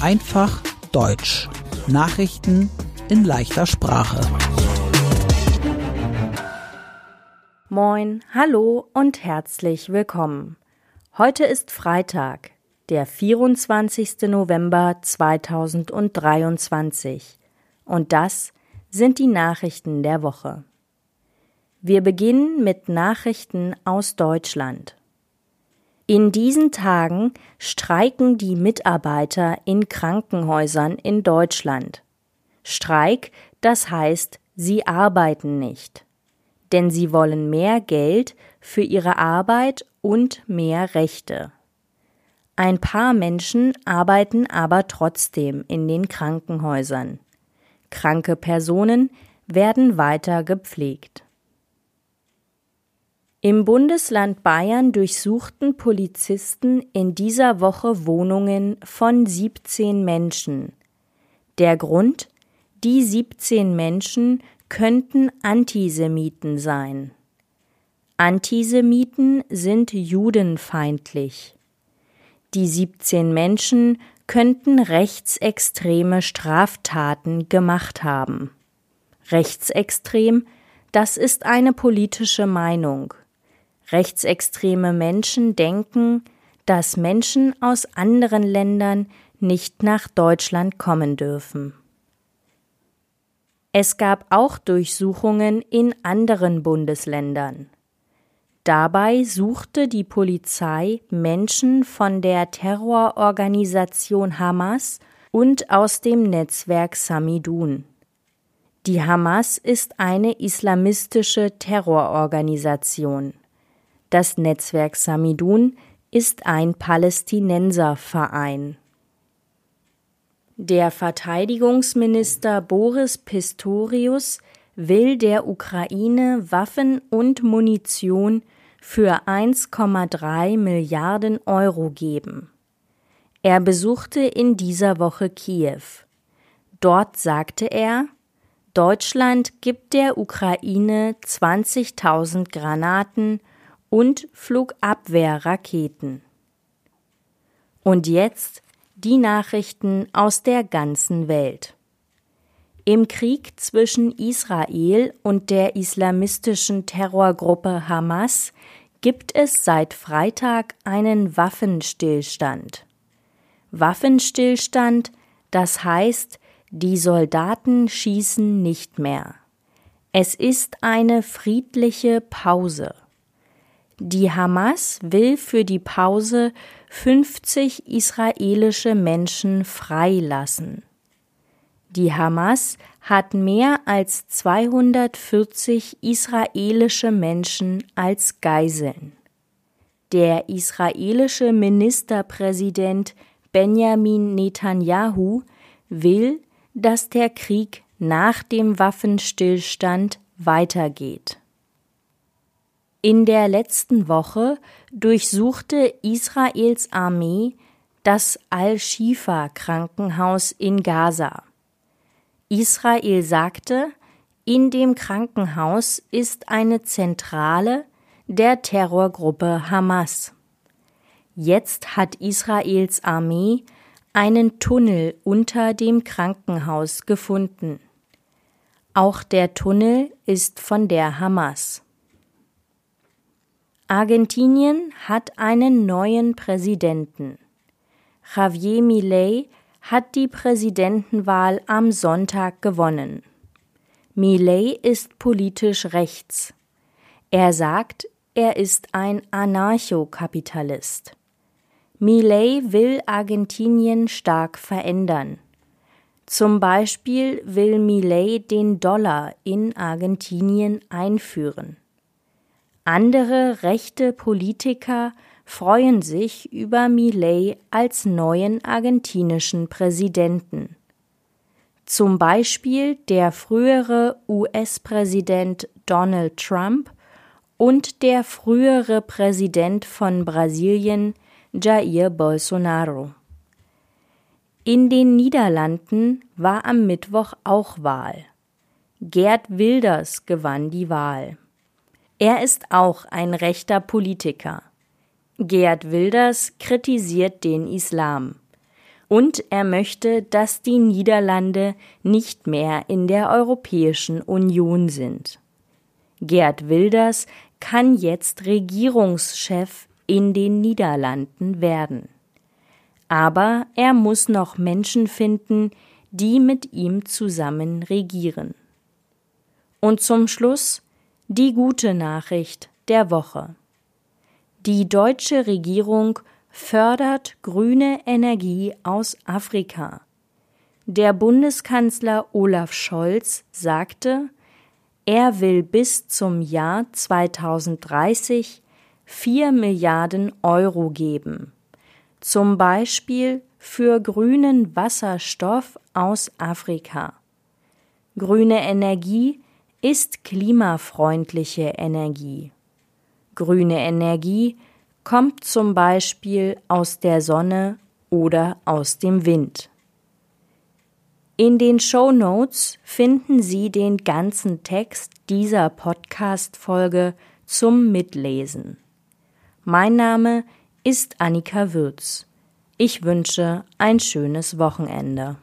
Einfach Deutsch. Nachrichten in leichter Sprache. Moin, hallo und herzlich willkommen. Heute ist Freitag, der 24. November 2023. Und das sind die Nachrichten der Woche. Wir beginnen mit Nachrichten aus Deutschland. In diesen Tagen streiken die Mitarbeiter in Krankenhäusern in Deutschland. Streik, das heißt, sie arbeiten nicht. Denn sie wollen mehr Geld für ihre Arbeit und mehr Rechte. Ein paar Menschen arbeiten aber trotzdem in den Krankenhäusern. Kranke Personen werden weiter gepflegt. Im Bundesland Bayern durchsuchten Polizisten in dieser Woche Wohnungen von 17 Menschen. Der Grund? Die 17 Menschen könnten Antisemiten sein. Antisemiten sind judenfeindlich. Die 17 Menschen könnten rechtsextreme Straftaten gemacht haben. Rechtsextrem, das ist eine politische Meinung. Rechtsextreme Menschen denken, dass Menschen aus anderen Ländern nicht nach Deutschland kommen dürfen. Es gab auch Durchsuchungen in anderen Bundesländern. Dabei suchte die Polizei Menschen von der Terrororganisation Hamas und aus dem Netzwerk Samidun. Die Hamas ist eine islamistische Terrororganisation. Das Netzwerk Samidun ist ein Palästinenserverein. Der Verteidigungsminister Boris Pistorius will der Ukraine Waffen und Munition für 1,3 Milliarden Euro geben. Er besuchte in dieser Woche Kiew. Dort sagte er, Deutschland gibt der Ukraine 20.000 Granaten und Flugabwehrraketen. Und jetzt die Nachrichten aus der ganzen Welt. Im Krieg zwischen Israel und der islamistischen Terrorgruppe Hamas gibt es seit Freitag einen Waffenstillstand. Waffenstillstand, das heißt, die Soldaten schießen nicht mehr. Es ist eine friedliche Pause. Die Hamas will für die Pause 50 israelische Menschen freilassen. Die Hamas hat mehr als 240 israelische Menschen als Geiseln. Der israelische Ministerpräsident Benjamin Netanyahu will, dass der Krieg nach dem Waffenstillstand weitergeht. In der letzten Woche durchsuchte Israels Armee das Al-Shifa-Krankenhaus in Gaza. Israel sagte, in dem Krankenhaus ist eine Zentrale der Terrorgruppe Hamas. Jetzt hat Israels Armee einen Tunnel unter dem Krankenhaus gefunden. Auch der Tunnel ist von der Hamas. Argentinien hat einen neuen Präsidenten. Javier Milei hat die Präsidentenwahl am Sonntag gewonnen. Milei ist politisch rechts. Er sagt, er ist ein Anarchokapitalist. Milei will Argentinien stark verändern. Zum Beispiel will Milei den Dollar in Argentinien einführen. Andere rechte Politiker freuen sich über Milei als neuen argentinischen Präsidenten. Zum Beispiel der frühere US-Präsident Donald Trump und der frühere Präsident von Brasilien Jair Bolsonaro. In den Niederlanden war am Mittwoch auch Wahl. Gerd Wilders gewann die Wahl. Er ist auch ein rechter Politiker. Gerd Wilders kritisiert den Islam. Und er möchte, dass die Niederlande nicht mehr in der Europäischen Union sind. Gerd Wilders kann jetzt Regierungschef in den Niederlanden werden. Aber er muss noch Menschen finden, die mit ihm zusammen regieren. Und zum Schluss die gute Nachricht der Woche. Die deutsche Regierung fördert grüne Energie aus Afrika. Der Bundeskanzler Olaf Scholz sagte, er will bis zum Jahr 2030 4 Milliarden Euro geben, zum Beispiel für grünen Wasserstoff aus Afrika. Grüne Energie ist klimafreundliche Energie. Grüne Energie kommt zum Beispiel aus der Sonne oder aus dem Wind. In den Show Notes finden Sie den ganzen Text dieser Podcast-Folge zum Mitlesen. Mein Name ist Annika Würz. Ich wünsche ein schönes Wochenende.